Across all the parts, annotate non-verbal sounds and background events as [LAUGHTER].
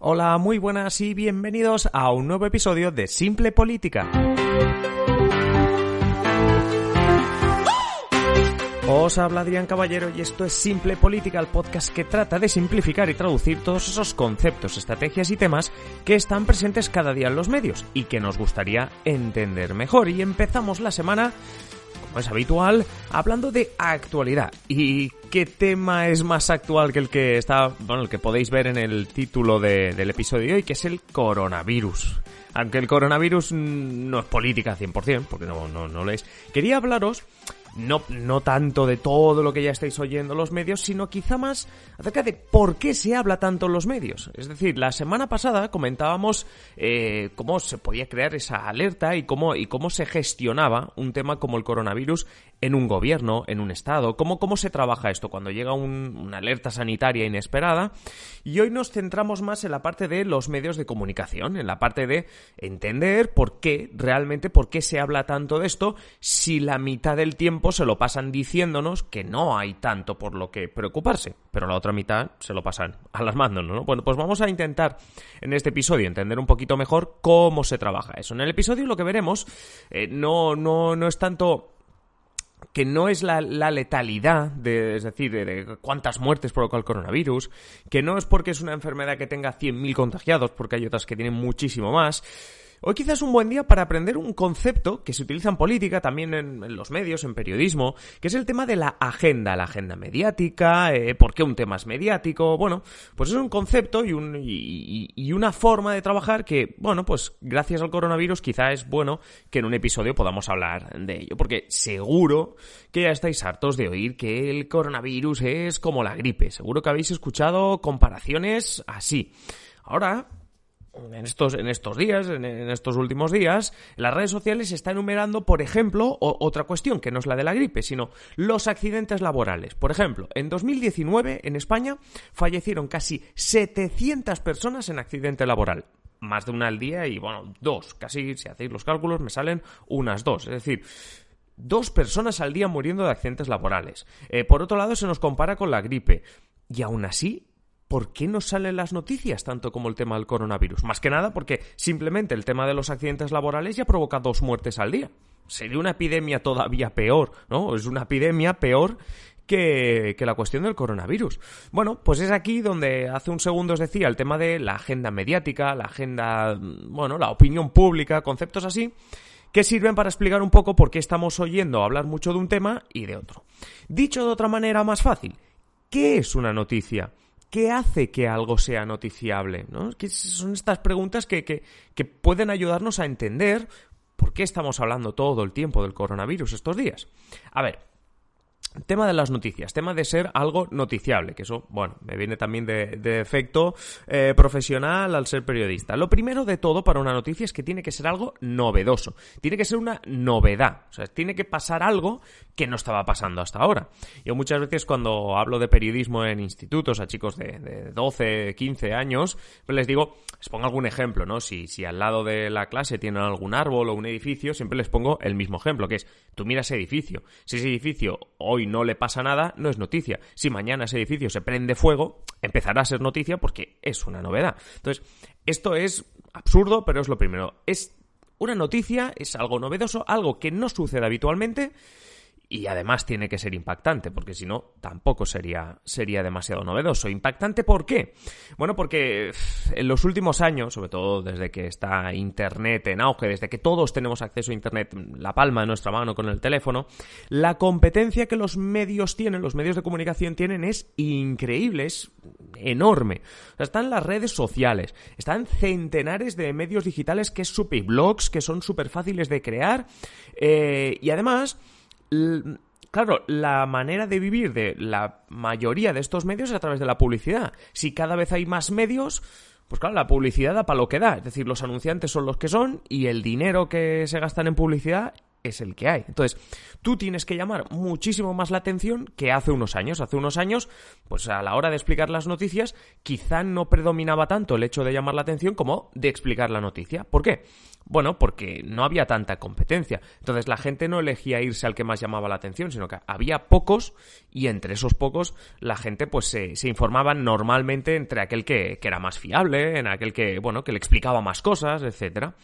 Hola, muy buenas y bienvenidos a un nuevo episodio de Simple Política. Os habla Adrián Caballero y esto es Simple Política, el podcast que trata de simplificar y traducir todos esos conceptos, estrategias y temas que están presentes cada día en los medios y que nos gustaría entender mejor. Y empezamos la semana es habitual, hablando de actualidad. ¿Y qué tema es más actual que el que está, bueno, el que podéis ver en el título del episodio de hoy, que es el coronavirus? Aunque el coronavirus no es política 100%, porque no, no, no lo es. Quería hablaros no, no tanto de todo lo que ya estáis oyendo en los medios, sino quizá más acerca de por qué se habla tanto en los medios. Es decir, la semana pasada comentábamos eh, cómo se podía crear esa alerta y cómo, y cómo se gestionaba un tema como el coronavirus en un gobierno, en un estado, cómo, cómo se trabaja esto cuando llega una alerta sanitaria inesperada. Y hoy nos centramos más en la parte de los medios de comunicación, en la parte de entender por qué, realmente, por qué se habla tanto de esto si la mitad del tiempo se lo pasan diciéndonos que no hay tanto por lo que preocuparse, pero la otra mitad se lo pasan [LAUGHS] alarmándonos, ¿no? Bueno, pues vamos a intentar en este episodio entender un poquito mejor cómo se trabaja eso. En el episodio lo que veremos eh, no, no, no es tanto que no es la, letalidad, de, es decir, de, cuántas muertes provoca el coronavirus, que no es porque es una enfermedad que tenga 100.000 contagiados, porque hay otras que tienen muchísimo más, Hoy quizás es un buen día para aprender un concepto que se utiliza en política, también en, los medios, en periodismo, que es el tema de la agenda, la agenda mediática, eh, por qué un tema es mediático, bueno, pues es un concepto y, un, una forma de trabajar que, bueno, pues gracias al coronavirus quizá es bueno que en un episodio podamos hablar de ello, porque seguro que ya estáis hartos de oír que el coronavirus es como la gripe, seguro que habéis escuchado comparaciones así. Ahora, en estos, en estos días, en, estos últimos días, las redes sociales está enumerando, por ejemplo, otra cuestión que no es la de la gripe, sino los accidentes laborales. Por ejemplo, en 2019 en España fallecieron casi 700 personas en accidente laboral. Más de una al día y, bueno, dos. Casi, si hacéis los cálculos, me salen unas dos. Es decir, dos personas al día muriendo de accidentes laborales. Eh, por otro lado, se nos compara con la gripe. Y aún así, ¿por qué no salen las noticias tanto como el tema del coronavirus? Más que nada porque simplemente el tema de los accidentes laborales ya provoca dos muertes al día. Sería una epidemia todavía peor, ¿no? Es una epidemia peor que, que, la cuestión del coronavirus. Bueno, pues es aquí donde hace un segundo os decía el tema de la agenda mediática, la agenda, bueno, la opinión pública, conceptos así, que sirven para explicar un poco por qué estamos oyendo hablar mucho de un tema y de otro. Dicho de otra manera más fácil, ¿qué es una noticia? ¿Qué hace que algo sea noticiable? ¿no? Son estas preguntas que, que, que pueden ayudarnos a entender por qué estamos hablando todo el tiempo del coronavirus estos días. A ver, Tema de las noticias, tema de ser algo noticiable, que eso, bueno, me viene también de, efecto eh, profesional al ser periodista. Lo primero de todo para una noticia es que tiene que ser algo novedoso, tiene que ser una novedad, o sea, tiene que pasar algo que no estaba pasando hasta ahora. Yo muchas veces cuando hablo de periodismo en institutos a chicos de, de 12, 15 años, pues les digo, les pongo algún ejemplo, ¿no? Si, si al lado de la clase tienen algún árbol o un edificio, siempre les pongo el mismo ejemplo, que es, tú mira ese edificio, si ese edificio hoy no le pasa nada, no es noticia. Si mañana ese edificio se prende fuego, empezará a ser noticia porque es una novedad. Entonces, esto es absurdo, pero es lo primero. Es una noticia, es algo novedoso, algo que no sucede habitualmente y además tiene que ser impactante, porque si no, tampoco sería, sería demasiado novedoso. ¿Impactante por qué? Bueno, porque en los últimos años, sobre todo desde que está Internet en auge, desde que todos tenemos acceso a Internet, la palma de nuestra mano con el teléfono, la competencia que los medios tienen, los medios de comunicación tienen, es increíble, es enorme. O sea, están las redes sociales, están centenares de medios digitales que es super blogs, que son súper fáciles de crear, eh, y además claro, la manera de vivir de la mayoría de estos medios es a través de la publicidad. Si cada vez hay más medios, Pues claro, la publicidad da para lo que da. Es decir, los anunciantes son los que son y el dinero que se gastan en publicidad es el que hay. Entonces, tú tienes que llamar muchísimo más la atención que hace unos años. Hace unos años, pues a la hora de explicar las noticias, quizá no predominaba tanto el hecho de llamar la atención como de explicar la noticia. ¿Por qué? Bueno, porque no había tanta competencia. Entonces la gente no elegía irse al que más llamaba la atención, sino que había pocos y entre esos pocos la gente pues se, se informaba normalmente entre aquel que, que, era más fiable, en aquel que, bueno, que le explicaba más cosas, etcétera.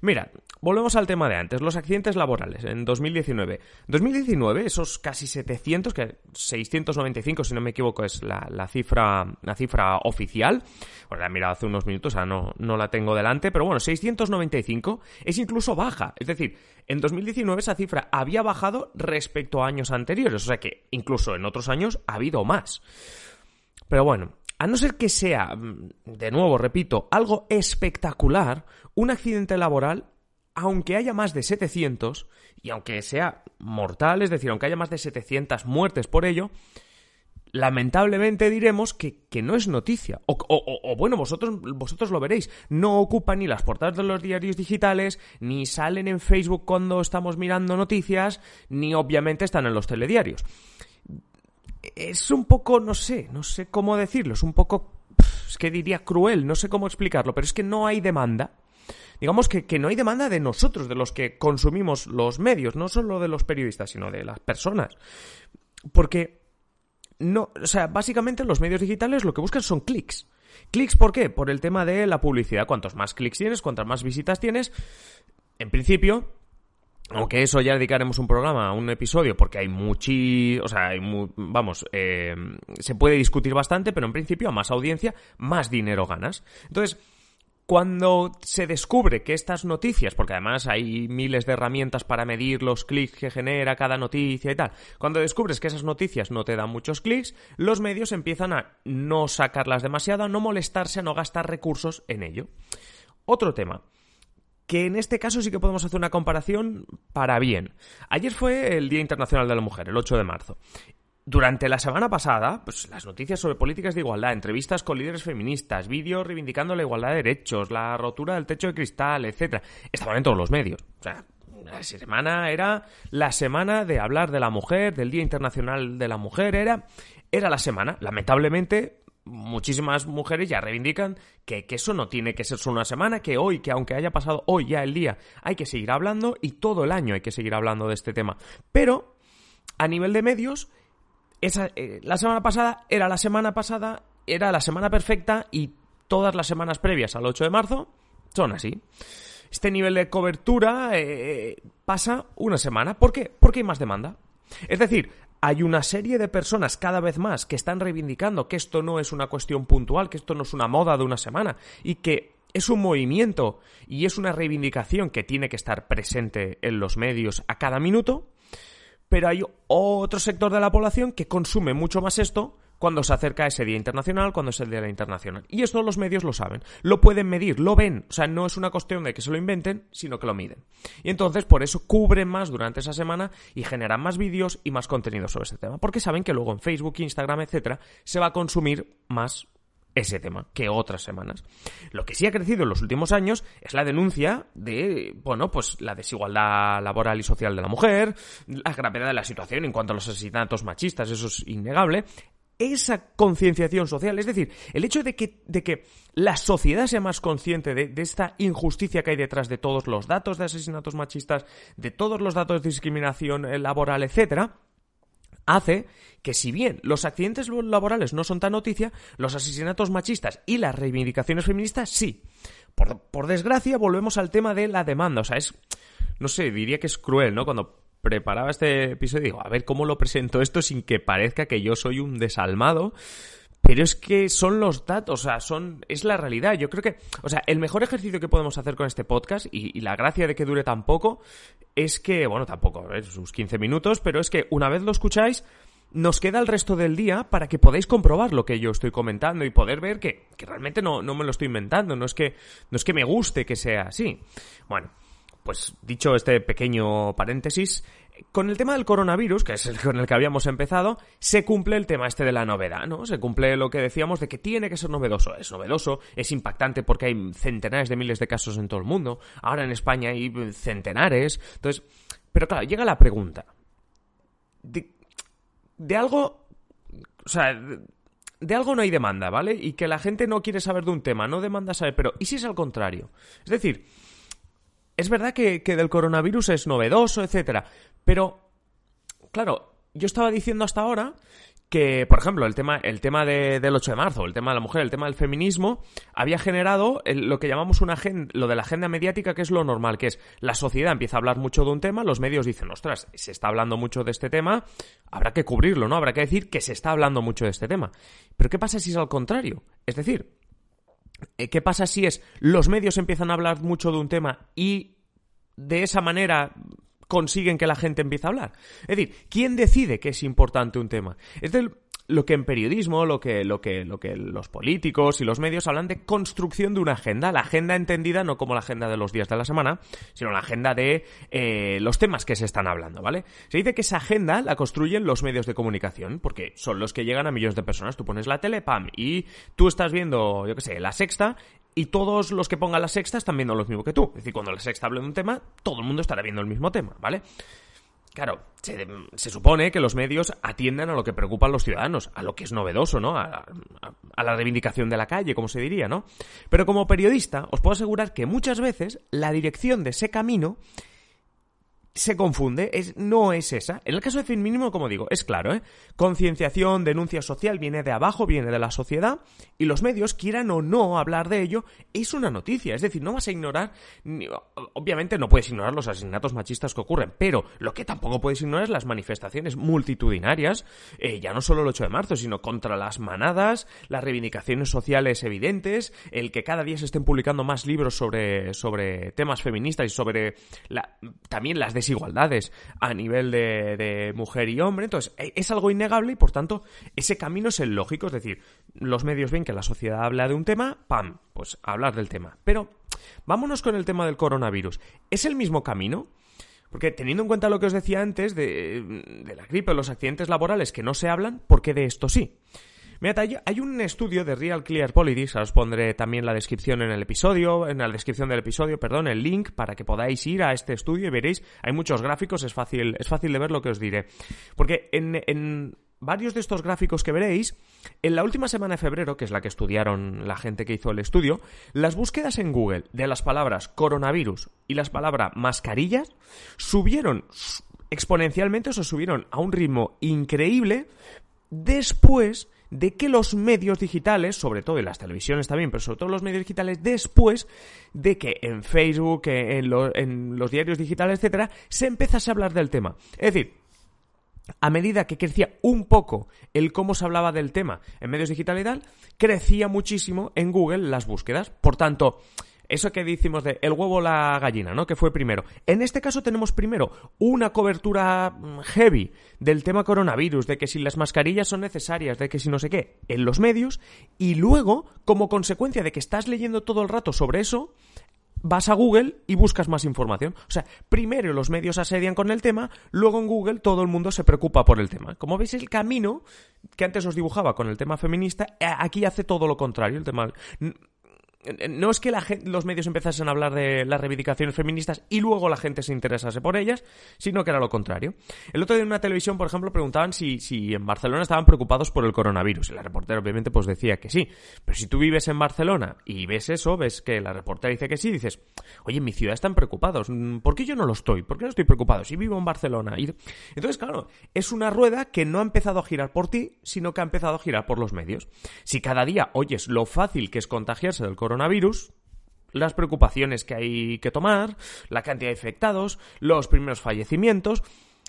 Mira, volvemos al tema de antes, los accidentes laborales en 2019. 2019, esos casi 700, que 695 si no me equivoco es la, la cifra, la cifra oficial. Bueno, la he mirado hace unos minutos, o no, no la tengo delante, pero bueno, 695 es incluso baja. Es decir, en 2019 esa cifra había bajado respecto a años anteriores, o sea que incluso en otros años ha habido más. Pero bueno, a no ser que sea, mm, de nuevo, repito, algo espectacular, un accidente laboral, aunque haya más de 700, y aunque sea mortal, es decir, aunque haya más de 700 muertes por ello, lamentablemente diremos que, no es noticia. O, bueno, vosotros, vosotros lo veréis. No ocupa ni las portadas de los diarios digitales, ni salen en Facebook cuando estamos mirando noticias, ni obviamente están en los telediarios. Es un poco, no sé, no sé cómo decirlo, es un poco, es que diría cruel, no sé cómo explicarlo, pero es que no hay demanda. Digamos que, que no hay demanda de nosotros, de los que consumimos los medios, no solo de los periodistas, sino de las personas. Porque no, o sea, básicamente los medios digitales lo que buscan son clics. ¿Clics por qué? Por el tema de la publicidad. Cuantos más clics tienes, cuantas más visitas tienes, en principio, aunque eso ya dedicaremos un programa, un episodio, porque hay muchi, o sea, hay vamos, eh, se puede discutir bastante, pero en principio a más audiencia, más dinero ganas. Entonces, cuando se descubre que estas noticias, porque además hay miles de herramientas para medir los clics que genera cada noticia y tal, cuando descubres que esas noticias no te dan muchos clics, los medios empiezan a no sacarlas demasiado, a no molestarse, a no gastar recursos en ello. Otro tema que en este caso sí que podemos hacer una comparación para bien. Ayer fue el Día Internacional de la Mujer, el 8 de marzo, durante la semana pasada, pues las noticias sobre políticas de igualdad, entrevistas con líderes feministas, vídeos reivindicando la igualdad de derechos, la rotura del techo de cristal, etcétera, estaban en todos los medios. O sea, la semana era la semana de hablar de la mujer, del Día Internacional de la Mujer, era, era la semana. Lamentablemente, muchísimas mujeres ya reivindican que, que, eso no tiene que ser solo una semana, que hoy, que aunque haya pasado hoy ya el día, hay que seguir hablando y todo el año hay que seguir hablando de este tema. Pero, a nivel de medios, esa, eh, la semana pasada era la semana pasada, era la semana perfecta y todas las semanas previas al 8 de marzo son así. Este nivel de cobertura eh, pasa una semana. ¿Por qué? Porque hay más demanda. Es decir, hay una serie de personas cada vez más que están reivindicando que esto no es una cuestión puntual, que esto no es una moda de una semana y que es un movimiento y es una reivindicación que tiene que estar presente en los medios a cada minuto pero hay otro sector de la población que consume mucho más esto cuando se acerca ese Día Internacional, cuando es el Día Internacional. Y esto los medios lo saben, lo pueden medir, lo ven. O sea, no es una cuestión de que se lo inventen, sino que lo miden. Y entonces, por eso cubren más durante esa semana y generan más vídeos y más contenido sobre ese tema. Porque saben que luego en Facebook, Instagram, etcétera, se va a consumir más ese tema que otras semanas. Lo que sí ha crecido en los últimos años es la denuncia de, bueno, pues la desigualdad laboral y social de la mujer, la gravedad de la situación en cuanto a los asesinatos machistas, eso es innegable. Esa concienciación social, es decir, el hecho de que, de que la sociedad sea más consciente de, de esta injusticia que hay detrás de todos los datos de asesinatos machistas, de todos los datos de discriminación eh, laboral, etcétera, hace que si bien los accidentes laborales no son tan noticia, los asesinatos machistas y las reivindicaciones feministas sí. Por, desgracia, volvemos al tema de la demanda. O sea, es, no sé, diría que es cruel, ¿no? Cuando preparaba este episodio digo, a ver cómo lo presento esto sin que parezca que yo soy un desalmado. Pero es que son los datos, o sea, son, es la realidad. Yo creo que, o sea, el mejor ejercicio que podemos hacer con este podcast y, la gracia de que dure tan poco es que, bueno, tampoco, ¿eh? sus 15 minutos, pero es que una vez lo escucháis, nos queda el resto del día para que podáis comprobar lo que yo estoy comentando y poder ver que, que realmente no, no me lo estoy inventando, no es que, no es que me guste que sea así. Bueno, pues dicho este pequeño paréntesis, con el tema del coronavirus, que es el con el que habíamos empezado, se cumple el tema este de la novedad, ¿no? Se cumple lo que decíamos de que tiene que ser novedoso. Es novedoso, es impactante porque hay centenares de miles de casos en todo el mundo. Ahora en España hay centenares. Entonces, pero claro, llega la pregunta. De, algo. O sea, de, de algo no hay demanda, ¿vale? Y que la gente no quiere saber de un tema, no demanda saber, pero ¿y si es al contrario? Es decir, es verdad que, que del coronavirus es novedoso, etcétera, pero, claro, yo estaba diciendo hasta ahora que, por ejemplo, el tema, el tema de, del 8 de marzo, el tema de la mujer, el tema del feminismo, había generado lo que llamamos una agenda, lo de la agenda mediática, que es lo normal, que es la sociedad empieza a hablar mucho de un tema, los medios dicen, ostras, se está hablando mucho de este tema, habrá que cubrirlo, ¿no? Habrá que decir que se está hablando mucho de este tema. Pero ¿qué pasa si es al contrario? Es decir, eh, ¿qué pasa si es los medios empiezan a hablar mucho de un tema y de esa manera consiguen que la gente empiece a hablar. Es decir, ¿quién decide que es importante un tema? Es del, lo que en periodismo, lo que, lo que, lo que los políticos y los medios hablan de construcción de una agenda. La agenda entendida no como la agenda de los días de la semana, sino la agenda de eh, los temas que se están hablando, ¿vale? Se dice que esa agenda la construyen los medios de comunicación, porque son los que llegan a millones de personas. Tú pones la tele, pam, y tú estás viendo, yo qué sé, la sexta, y todos los que pongan la sexta están viendo lo mismo que tú. Es decir, cuando la sexta hable de un tema, todo el mundo estará viendo el mismo tema, ¿vale? Claro, se, se, supone que los medios atienden a lo que preocupa a los ciudadanos, a lo que es novedoso, ¿no? A, a, a, la reivindicación de la calle, como se diría, ¿no? Pero como periodista, os puedo asegurar que muchas veces la dirección de ese camino se confunde, es, no es esa. En el caso de fin mínimo, como digo, es claro, ¿eh? Concienciación, denuncia social viene de abajo, viene de la sociedad, y los medios, quieran o no hablar de ello, es una noticia. Es decir, no vas a ignorar, obviamente no puedes ignorar los asesinatos machistas que ocurren, pero lo que tampoco puedes ignorar es las manifestaciones multitudinarias, eh, ya no solo el 8 de marzo, sino contra las manadas, las reivindicaciones sociales evidentes, el que cada día se estén publicando más libros sobre, sobre temas feministas y sobre también las desigualdades a nivel de, mujer y hombre. Entonces, e, es algo innegable y, por tanto, ese camino es el lógico. Es decir, los medios ven que la sociedad habla de un tema, ¡pam! Pues hablar del tema. Pero vámonos con el tema del coronavirus. ¿Es el mismo camino? Porque teniendo en cuenta lo que os decía antes de, la gripe los accidentes laborales que no se hablan, ¿por qué de esto sí? Hay un estudio de Real Clear Politics, os pondré también la descripción en el episodio, en la descripción del episodio, perdón, el link para que podáis ir a este estudio y veréis, hay muchos gráficos, es fácil, es fácil de ver lo que os diré. Porque en, en varios de estos gráficos que veréis, en la última semana de febrero, que es la que estudiaron la gente que hizo el estudio, las búsquedas en Google de las palabras coronavirus y las palabras mascarillas subieron exponencialmente, o se subieron a un ritmo increíble después de que los medios digitales, sobre todo en las televisiones también, pero sobre todo los medios digitales, después de que en Facebook, en, lo, en los diarios digitales, etcétera, se empezase a hablar del tema. Es decir, a medida que crecía un poco el cómo se hablaba del tema en medios digitales y tal, crecía muchísimo en Google las búsquedas. Por tanto, eso que decimos de el huevo o la gallina, ¿no? Que fue primero. En este caso tenemos primero una cobertura heavy del tema coronavirus, de que si las mascarillas son necesarias, de que si no sé qué, en los medios, y luego, como consecuencia de que estás leyendo todo el rato sobre eso, vas a Google y buscas más información. O sea, primero los medios asedian con el tema, luego en Google todo el mundo se preocupa por el tema. Como veis, el camino que antes os dibujaba con el tema feminista, aquí hace todo lo contrario. El tema no es que los medios empezasen a hablar de las reivindicaciones feministas y luego la gente se interesase por ellas, sino que era lo contrario. El otro día en una televisión, por ejemplo, preguntaban si, si en Barcelona estaban preocupados por el coronavirus. Y la reportera obviamente pues decía que sí. Pero si tú vives en Barcelona y ves eso, ves que la reportera dice que sí, dices, oye, en mi ciudad están preocupados. ¿Por qué yo no lo estoy? ¿Por qué no estoy preocupado? Si vivo en Barcelona. Y... Entonces, claro, es una rueda que no ha empezado a girar por ti, sino que ha empezado a girar por los medios. Si cada día oyes lo fácil que es contagiarse del coronavirus, coronavirus, las preocupaciones que hay que tomar, la cantidad de infectados, los primeros fallecimientos,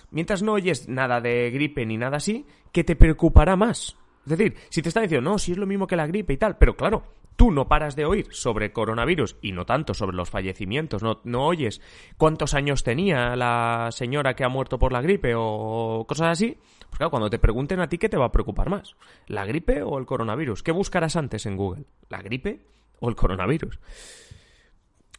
mientras no oyes nada de gripe ni nada así, que te preocupará más. Es decir, si te está diciendo, no, si es lo mismo que la gripe y tal, pero claro, tú no paras de oír sobre coronavirus y no tanto sobre los fallecimientos, no, no oyes cuántos años tenía la señora que ha muerto por la gripe o cosas así, pues claro, cuando te pregunten a ti, ¿qué te va a preocupar más? ¿La gripe o el coronavirus? ¿Qué buscarás antes en Google? ¿La gripe o el coronavirus.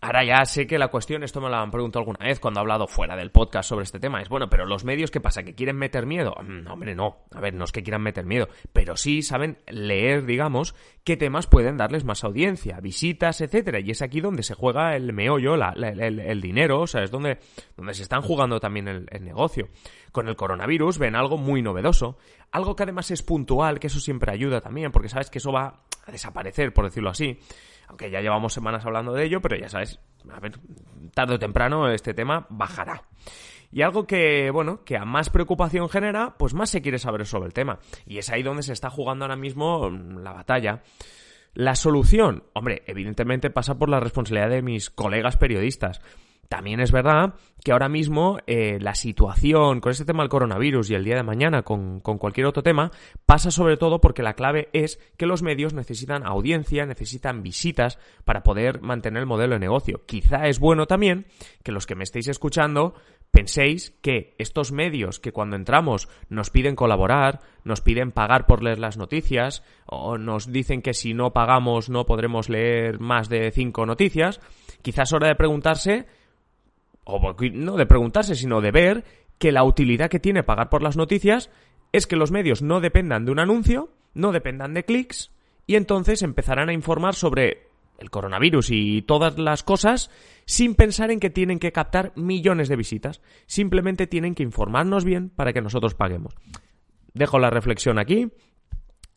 Ahora ya sé que la cuestión, esto me lo han preguntado alguna vez cuando he hablado fuera del podcast sobre este tema, es bueno, pero los medios, ¿qué pasa? ¿Que quieren meter miedo? Mm, hombre, no. A ver, no es que quieran meter miedo, pero sí saben leer, digamos, qué temas pueden darles más audiencia, visitas, etcétera. Y es aquí donde se juega el meollo, el, dinero, o sea, es donde, donde se están jugando también el negocio. Con el coronavirus ven algo muy novedoso, algo que además es puntual, que eso siempre ayuda también, porque sabes que eso va desaparecer, por decirlo así aunque ya llevamos semanas hablando de ello, pero ya sabes, a ver, tarde o temprano este tema bajará. Y algo que, bueno, que a más preocupación genera, pues más se quiere saber sobre el tema. Y es ahí donde se está jugando ahora mismo la batalla. La solución, hombre, evidentemente pasa por la responsabilidad de mis colegas periodistas. También es verdad que ahora mismo eh, la situación con este tema del coronavirus y el día de mañana con, con, cualquier otro tema pasa sobre todo porque la clave es que los medios necesitan audiencia, necesitan visitas para poder mantener el modelo de negocio. Quizá es bueno también que los que me estéis escuchando penséis que estos medios que cuando entramos nos piden colaborar, nos piden pagar por leer las noticias o nos dicen que si no pagamos no podremos leer más de cinco noticias, quizás es hora de preguntarse no de preguntarse, sino de ver que la utilidad que tiene pagar por las noticias es que los medios no dependan de un anuncio, no dependan de clics, y entonces empezarán a informar sobre el coronavirus y todas las cosas sin pensar en que tienen que captar millones de visitas. Simplemente tienen que informarnos bien para que nosotros paguemos. Dejo la reflexión aquí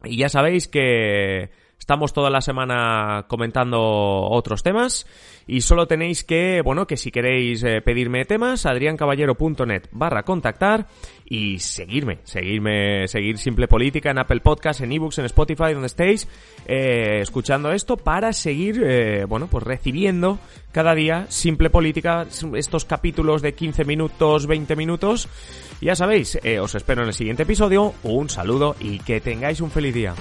y ya sabéis que Estamos toda la semana comentando otros temas y solo tenéis que, bueno, que si queréis eh, pedirme temas, adriancaballero.net barra contactar y seguirme, seguirme, seguir Simple Política en Apple Podcasts, en ebooks, en Spotify, donde estéis eh, escuchando esto para seguir, eh, bueno, pues recibiendo cada día Simple Política, estos capítulos de 15 minutos, 20 minutos. Ya sabéis, os espero en el siguiente episodio, un saludo y que tengáis un feliz día.